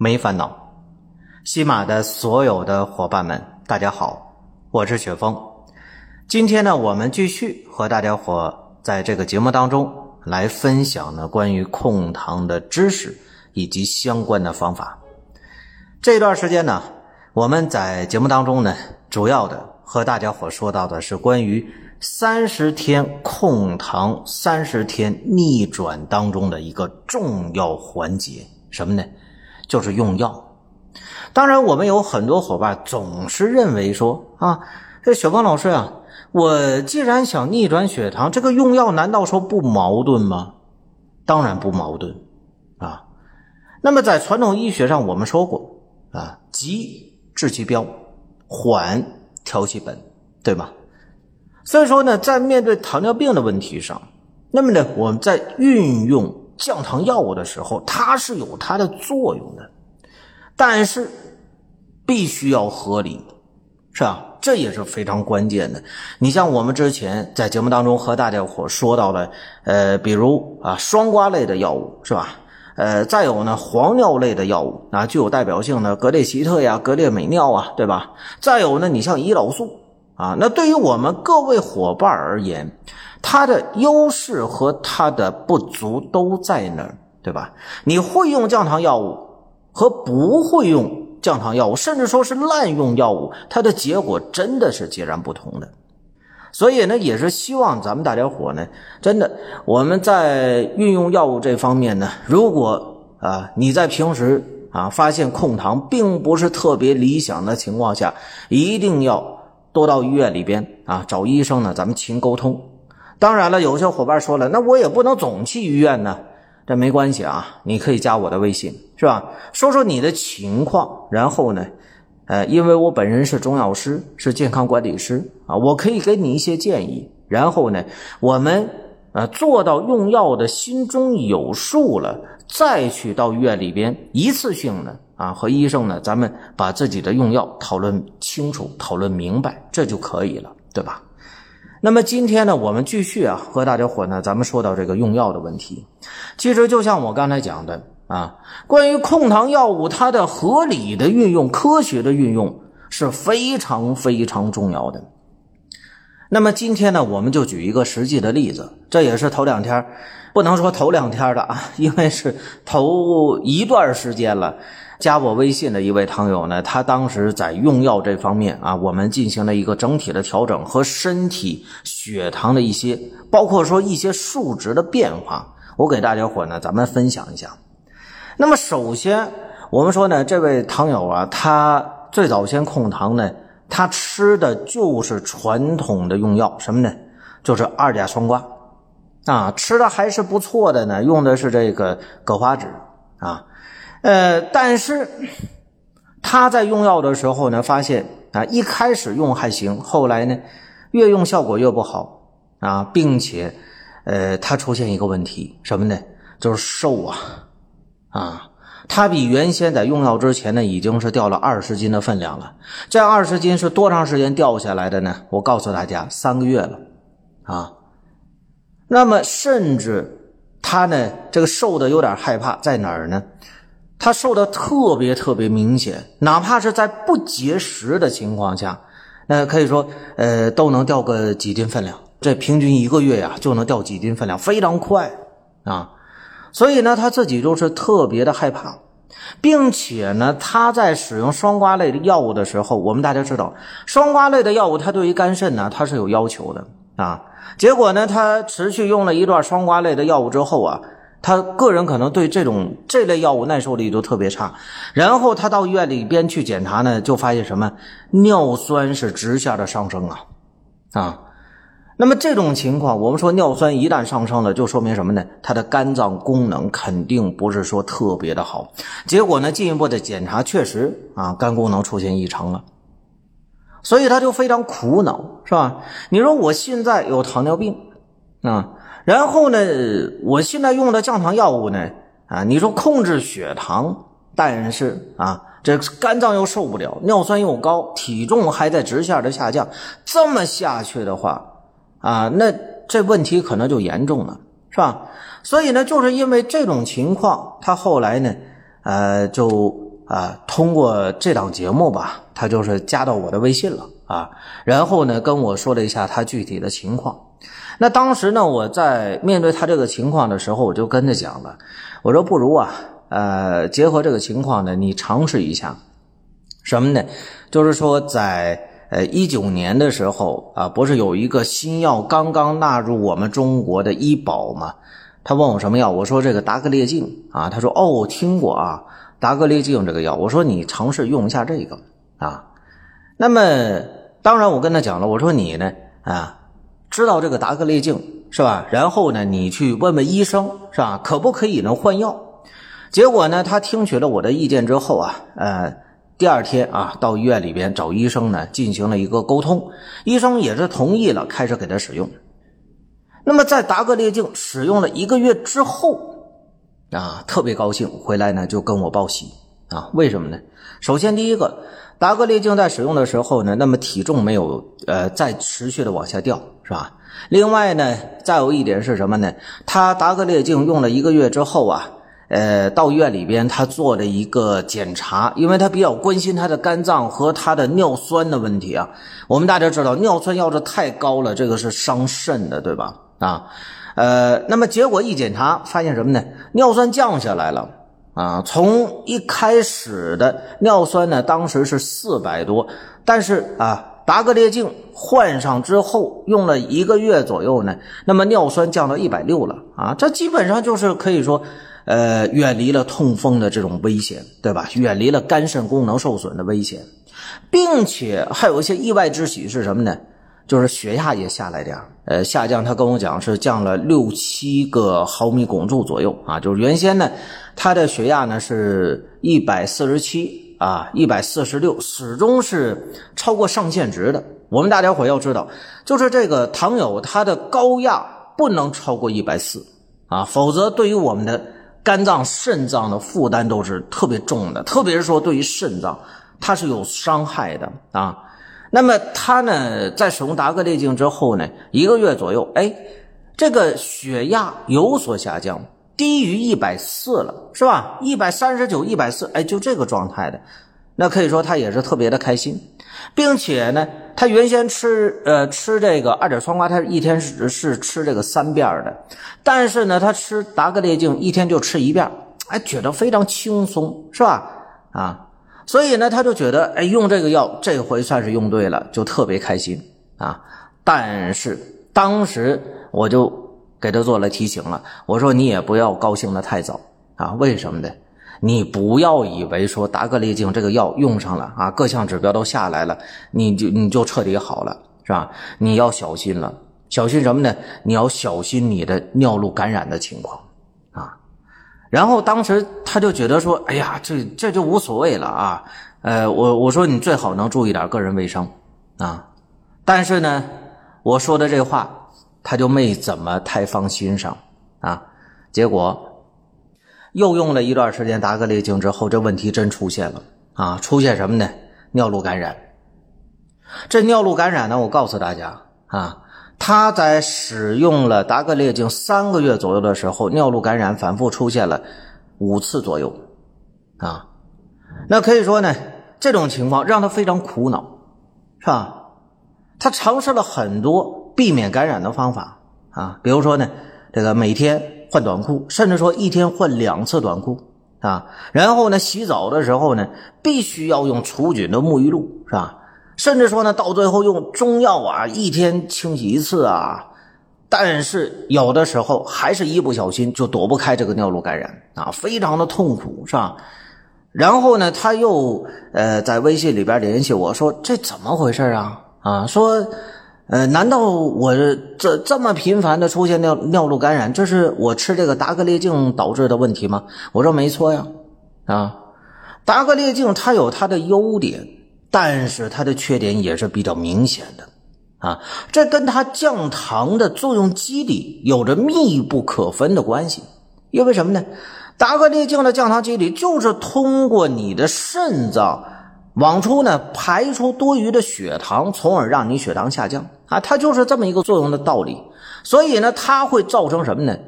没烦恼。西马的所有的伙伴们，大家好，我是雪峰。今天呢，我们继续和大家伙在这个节目当中来分享呢关于控糖的知识以及相关的方法。这段时间呢，我们在节目当中呢，主要的和大家伙说到的是关于。三十天控糖，三十天逆转当中的一个重要环节，什么呢？就是用药。当然，我们有很多伙伴总是认为说啊，这雪峰老师啊，我既然想逆转血糖，这个用药难道说不矛盾吗？当然不矛盾啊。那么在传统医学上，我们说过啊，急治其标，缓调其本，对吧？所以说呢，在面对糖尿病的问题上，那么呢，我们在运用降糖药物的时候，它是有它的作用的，但是必须要合理，是吧？这也是非常关键的。你像我们之前在节目当中和大家伙说到的，呃，比如啊，双胍类的药物，是吧？呃，再有呢，黄尿类的药物啊，具有代表性的格列齐特呀、格列美脲啊，对吧？再有呢，你像胰岛素。啊，那对于我们各位伙伴而言，它的优势和它的不足都在那儿，对吧？你会用降糖药物和不会用降糖药物，甚至说是滥用药物，它的结果真的是截然不同的。所以呢，也是希望咱们大家伙呢，真的我们在运用药物这方面呢，如果啊你在平时啊发现控糖并不是特别理想的情况下，一定要。多到医院里边啊，找医生呢，咱们勤沟通。当然了，有些伙伴说了，那我也不能总去医院呢。这没关系啊，你可以加我的微信，是吧？说说你的情况，然后呢，呃，因为我本人是中药师，是健康管理师啊，我可以给你一些建议。然后呢，我们呃做到用药的心中有数了，再去到医院里边一次性的。啊，和医生呢，咱们把自己的用药讨论清楚、讨论明白，这就可以了，对吧？那么今天呢，我们继续啊，和大家伙呢，咱们说到这个用药的问题。其实就像我刚才讲的啊，关于控糖药物，它的合理的运用、科学的运用是非常非常重要的。那么今天呢，我们就举一个实际的例子，这也是头两天，不能说头两天的啊，因为是头一段时间了。加我微信的一位糖友呢，他当时在用药这方面啊，我们进行了一个整体的调整和身体血糖的一些，包括说一些数值的变化，我给大家伙呢，咱们分享一下。那么首先，我们说呢，这位糖友啊，他最早先控糖呢，他吃的就是传统的用药，什么呢？就是二甲双胍啊，吃的还是不错的呢，用的是这个葛花酯啊。呃，但是他在用药的时候呢，发现啊，一开始用还行，后来呢，越用效果越不好啊，并且，呃，他出现一个问题，什么呢？就是瘦啊，啊，他比原先在用药之前呢，已经是掉了二十斤的分量了。这二十斤是多长时间掉下来的呢？我告诉大家，三个月了啊。那么，甚至他呢，这个瘦的有点害怕，在哪儿呢？他瘦的特别特别明显，哪怕是在不节食的情况下，那可以说，呃，都能掉个几斤分量。这平均一个月呀，就能掉几斤分量，非常快啊。所以呢，他自己就是特别的害怕，并且呢，他在使用双胍类的药物的时候，我们大家知道，双胍类的药物它对于肝肾呢，它是有要求的啊。结果呢，他持续用了一段双胍类的药物之后啊。他个人可能对这种这类药物耐受力都特别差，然后他到医院里边去检查呢，就发现什么尿酸是直线的上升啊，啊，那么这种情况，我们说尿酸一旦上升了，就说明什么呢？他的肝脏功能肯定不是说特别的好。结果呢，进一步的检查确实啊，肝功能出现异常了，所以他就非常苦恼，是吧？你说我现在有糖尿病啊，然后呢，我现在用的降糖药物呢，啊，你说控制血糖，但是啊。这肝脏又受不了，尿酸又高，体重还在直线的下降，这么下去的话，啊，那这问题可能就严重了，是吧？所以呢，就是因为这种情况，他后来呢，呃，就啊，通过这档节目吧，他就是加到我的微信了啊，然后呢，跟我说了一下他具体的情况。那当时呢，我在面对他这个情况的时候，我就跟他讲了，我说不如啊。呃，结合这个情况呢，你尝试一下，什么呢？就是说，在呃一九年的时候啊，不是有一个新药刚刚纳入我们中国的医保吗？他问我什么药，我说这个达格列净啊，他说哦，我听过啊，达格列净这个药，我说你尝试用一下这个啊。那么当然我跟他讲了，我说你呢啊，知道这个达格列净是吧？然后呢，你去问问医生是吧？可不可以能换药？结果呢，他听取了我的意见之后啊，呃，第二天啊，到医院里边找医生呢，进行了一个沟通，医生也是同意了，开始给他使用。那么在达格列净使用了一个月之后啊，特别高兴，回来呢就跟我报喜啊，为什么呢？首先第一个，达格列净在使用的时候呢，那么体重没有呃再持续的往下掉，是吧？另外呢，再有一点是什么呢？他达格列净用了一个月之后啊。呃，到医院里边，他做了一个检查，因为他比较关心他的肝脏和他的尿酸的问题啊。我们大家知道，尿酸要是太高了，这个是伤肾的，对吧？啊，呃，那么结果一检查，发现什么呢？尿酸降下来了啊。从一开始的尿酸呢，当时是四百多，但是啊，达格列净换上之后，用了一个月左右呢，那么尿酸降到一百六了啊。这基本上就是可以说。呃，远离了痛风的这种危险，对吧？远离了肝肾功能受损的危险，并且还有一些意外之喜是什么呢？就是血压也下来点呃，下降。他跟我讲是降了六七个毫米汞柱左右啊，就是原先呢，他的血压呢是一百四十七啊，一百四十六，始终是超过上限值的。我们大家伙要知道，就是这个糖友他的高压不能超过一百四啊，否则对于我们的。肝脏、肾脏的负担都是特别重的，特别是说对于肾脏，它是有伤害的啊。那么他呢，在使用达格列净之后呢，一个月左右，哎，这个血压有所下降，低于一百四了，是吧？一百三十九、一百四，哎，就这个状态的，那可以说他也是特别的开心。并且呢，他原先吃呃吃这个二甲双胍，他一天是是吃这个三遍的，但是呢，他吃达格列净一天就吃一遍，哎，觉得非常轻松，是吧？啊，所以呢，他就觉得哎，用这个药这回算是用对了，就特别开心啊。但是当时我就给他做了提醒了，我说你也不要高兴的太早啊，为什么呢？你不要以为说达格列净这个药用上了啊，各项指标都下来了，你就你就彻底好了，是吧？你要小心了，小心什么呢？你要小心你的尿路感染的情况。然后当时他就觉得说，哎呀，这这就无所谓了啊。呃，我我说你最好能注意点个人卫生啊。但是呢，我说的这话他就没怎么太放心上啊。结果。又用了一段时间达格列净之后，这问题真出现了啊！出现什么呢？尿路感染。这尿路感染呢，我告诉大家啊，他在使用了达格列净三个月左右的时候，尿路感染反复出现了五次左右啊。那可以说呢，这种情况让他非常苦恼，是吧？他尝试了很多避免感染的方法啊，比如说呢，这个每天。换短裤，甚至说一天换两次短裤啊。然后呢，洗澡的时候呢，必须要用除菌的沐浴露，是吧？甚至说呢，到最后用中药啊，一天清洗一次啊。但是有的时候还是一不小心就躲不开这个尿路感染啊，非常的痛苦，是吧？然后呢，他又呃在微信里边联系我说：“这怎么回事啊？”啊，说呃，难道我这这么频繁的出现尿尿路感染，这是我吃这个达格列净导致的问题吗？我说没错呀，啊，达格列净它有它的优点，但是它的缺点也是比较明显的，啊，这跟它降糖的作用机理有着密不可分的关系。因为什么呢？达格列净的降糖机理就是通过你的肾脏。往出呢排出多余的血糖，从而让你血糖下降啊，它就是这么一个作用的道理。所以呢，它会造成什么呢？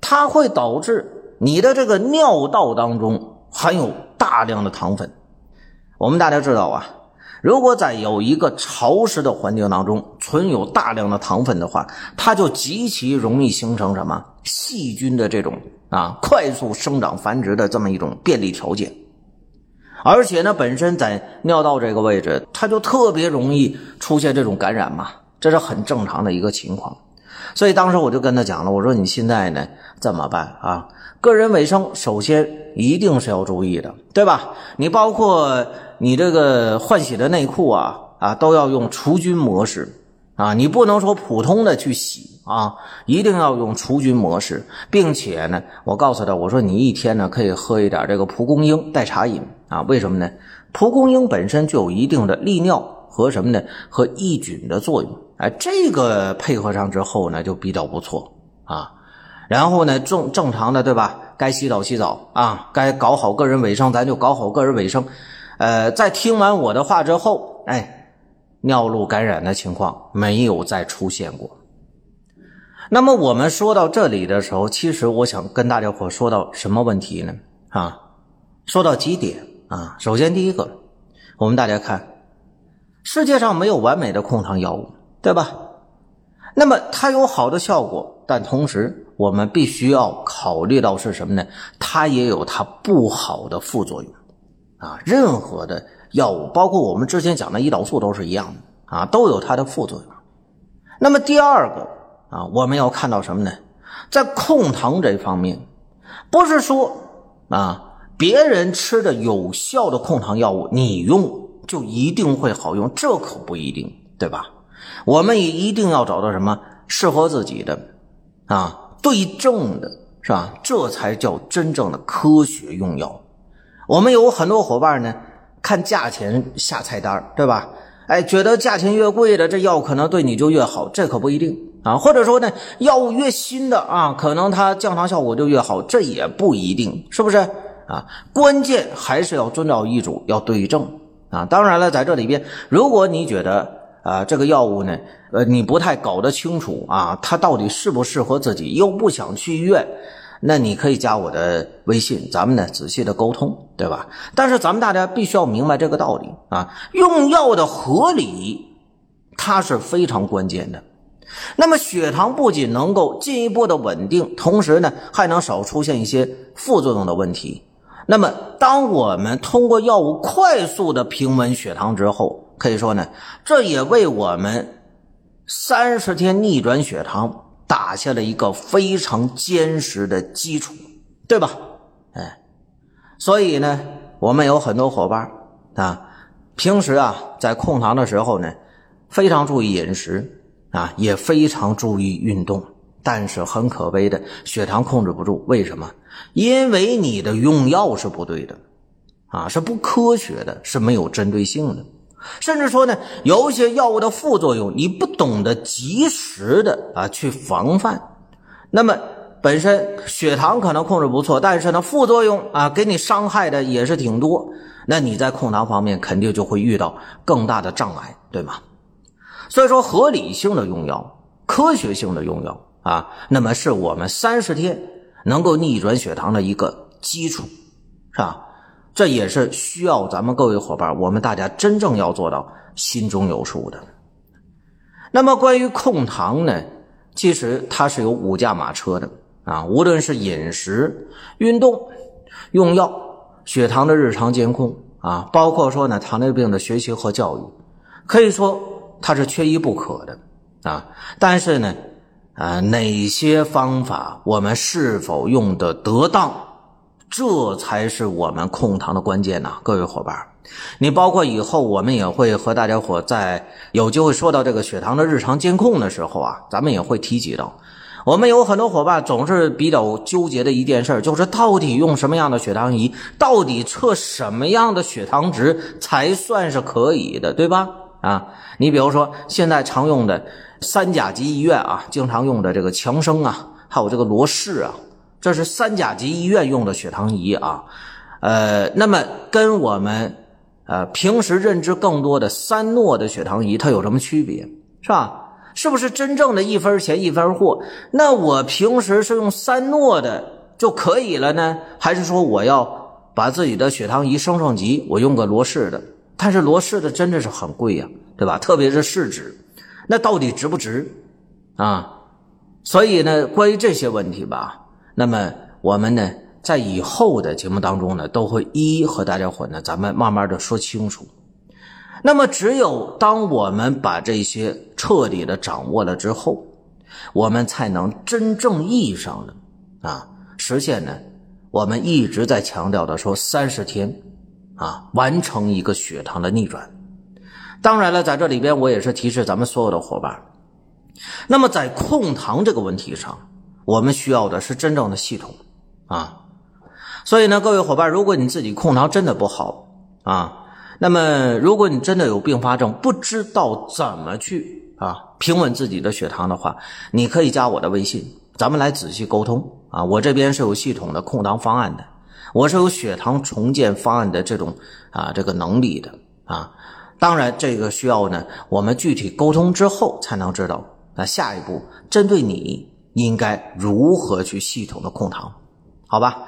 它会导致你的这个尿道当中含有大量的糖分。我们大家知道啊，如果在有一个潮湿的环境当中存有大量的糖分的话，它就极其容易形成什么细菌的这种啊快速生长繁殖的这么一种便利条件。而且呢，本身在尿道这个位置，它就特别容易出现这种感染嘛，这是很正常的一个情况。所以当时我就跟他讲了，我说你现在呢怎么办啊？个人卫生首先一定是要注意的，对吧？你包括你这个换洗的内裤啊啊，都要用除菌模式。啊，你不能说普通的去洗啊，一定要用除菌模式，并且呢，我告诉他，我说你一天呢可以喝一点这个蒲公英代茶饮啊，为什么呢？蒲公英本身就有一定的利尿和什么呢？和抑菌的作用，哎，这个配合上之后呢，就比较不错啊。然后呢，正正常的对吧？该洗澡洗澡啊，该搞好个人卫生，咱就搞好个人卫生。呃，在听完我的话之后，哎。尿路感染的情况没有再出现过。那么我们说到这里的时候，其实我想跟大家伙说到什么问题呢？啊，说到几点啊。首先第一个，我们大家看，世界上没有完美的控糖药物，对吧？那么它有好的效果，但同时我们必须要考虑到是什么呢？它也有它不好的副作用啊。任何的。药物包括我们之前讲的胰岛素都是一样的啊，都有它的副作用。那么第二个啊，我们要看到什么呢？在控糖这方面，不是说啊别人吃的有效的控糖药物你用就一定会好用，这可不一定，对吧？我们也一定要找到什么适合自己的啊对症的，是吧？这才叫真正的科学用药。我们有很多伙伴呢。看价钱下菜单对吧？哎，觉得价钱越贵的这药可能对你就越好，这可不一定啊。或者说呢，药物越新的啊，可能它降糖效果就越好，这也不一定，是不是啊？关键还是要遵照医嘱，要对症啊。当然了，在这里边，如果你觉得啊这个药物呢，呃，你不太搞得清楚啊，它到底适不适合自己，又不想去医院。那你可以加我的微信，咱们呢仔细的沟通，对吧？但是咱们大家必须要明白这个道理啊，用药的合理，它是非常关键的。那么血糖不仅能够进一步的稳定，同时呢还能少出现一些副作用的问题。那么当我们通过药物快速的平稳血糖之后，可以说呢，这也为我们三十天逆转血糖。打下了一个非常坚实的基础，对吧？哎，所以呢，我们有很多伙伴啊，平时啊在控糖的时候呢，非常注意饮食啊，也非常注意运动，但是很可悲的，血糖控制不住。为什么？因为你的用药是不对的啊，是不科学的，是没有针对性的。甚至说呢，有一些药物的副作用，你不懂得及时的啊去防范，那么本身血糖可能控制不错，但是呢副作用啊给你伤害的也是挺多，那你在控糖方面肯定就会遇到更大的障碍，对吗？所以说合理性的用药、科学性的用药啊，那么是我们三十天能够逆转血糖的一个基础，是吧？这也是需要咱们各位伙伴，我们大家真正要做到心中有数的。那么关于控糖呢，其实它是有五驾马车的啊，无论是饮食、运动、用药、血糖的日常监控啊，包括说呢糖尿病的学习和教育，可以说它是缺一不可的啊。但是呢，啊哪些方法我们是否用的得当？这才是我们控糖的关键呐，各位伙伴。你包括以后我们也会和大家伙在有机会说到这个血糖的日常监控的时候啊，咱们也会提及到。我们有很多伙伴总是比较纠结的一件事，就是到底用什么样的血糖仪，到底测什么样的血糖值才算是可以的，对吧？啊，你比如说现在常用的三甲级医院啊，经常用的这个强生啊，还有这个罗氏啊，这是三甲级医院用的血糖仪啊。呃，那么跟我们呃平时认知更多的三诺的血糖仪，它有什么区别，是吧？是不是真正的一分钱一分货？那我平时是用三诺的就可以了呢，还是说我要把自己的血糖仪升升级，我用个罗氏的？但是罗氏的真的是很贵呀，对吧？特别是试纸，那到底值不值啊？所以呢，关于这些问题吧，那么我们呢，在以后的节目当中呢，都会一一和大家伙呢，咱们慢慢的说清楚。那么，只有当我们把这些彻底的掌握了之后，我们才能真正意义上的啊实现呢。我们一直在强调的说，三十天啊完成一个血糖的逆转。当然了，在这里边我也是提示咱们所有的伙伴，那么在控糖这个问题上，我们需要的是真正的系统啊。所以呢，各位伙伴，如果你自己控糖真的不好啊。那么，如果你真的有并发症，不知道怎么去啊平稳自己的血糖的话，你可以加我的微信，咱们来仔细沟通啊。我这边是有系统的控糖方案的，我是有血糖重建方案的这种啊这个能力的啊。当然，这个需要呢，我们具体沟通之后才能知道。那下一步针对你应该如何去系统的控糖，好吧？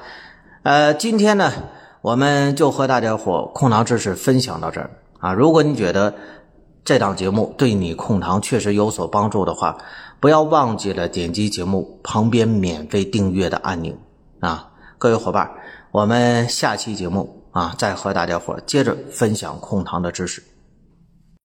呃，今天呢。我们就和大家伙控糖知识分享到这儿啊！如果你觉得这档节目对你控糖确实有所帮助的话，不要忘记了点击节目旁边免费订阅的按钮啊！各位伙伴，我们下期节目啊再和大家伙接着分享控糖的知识。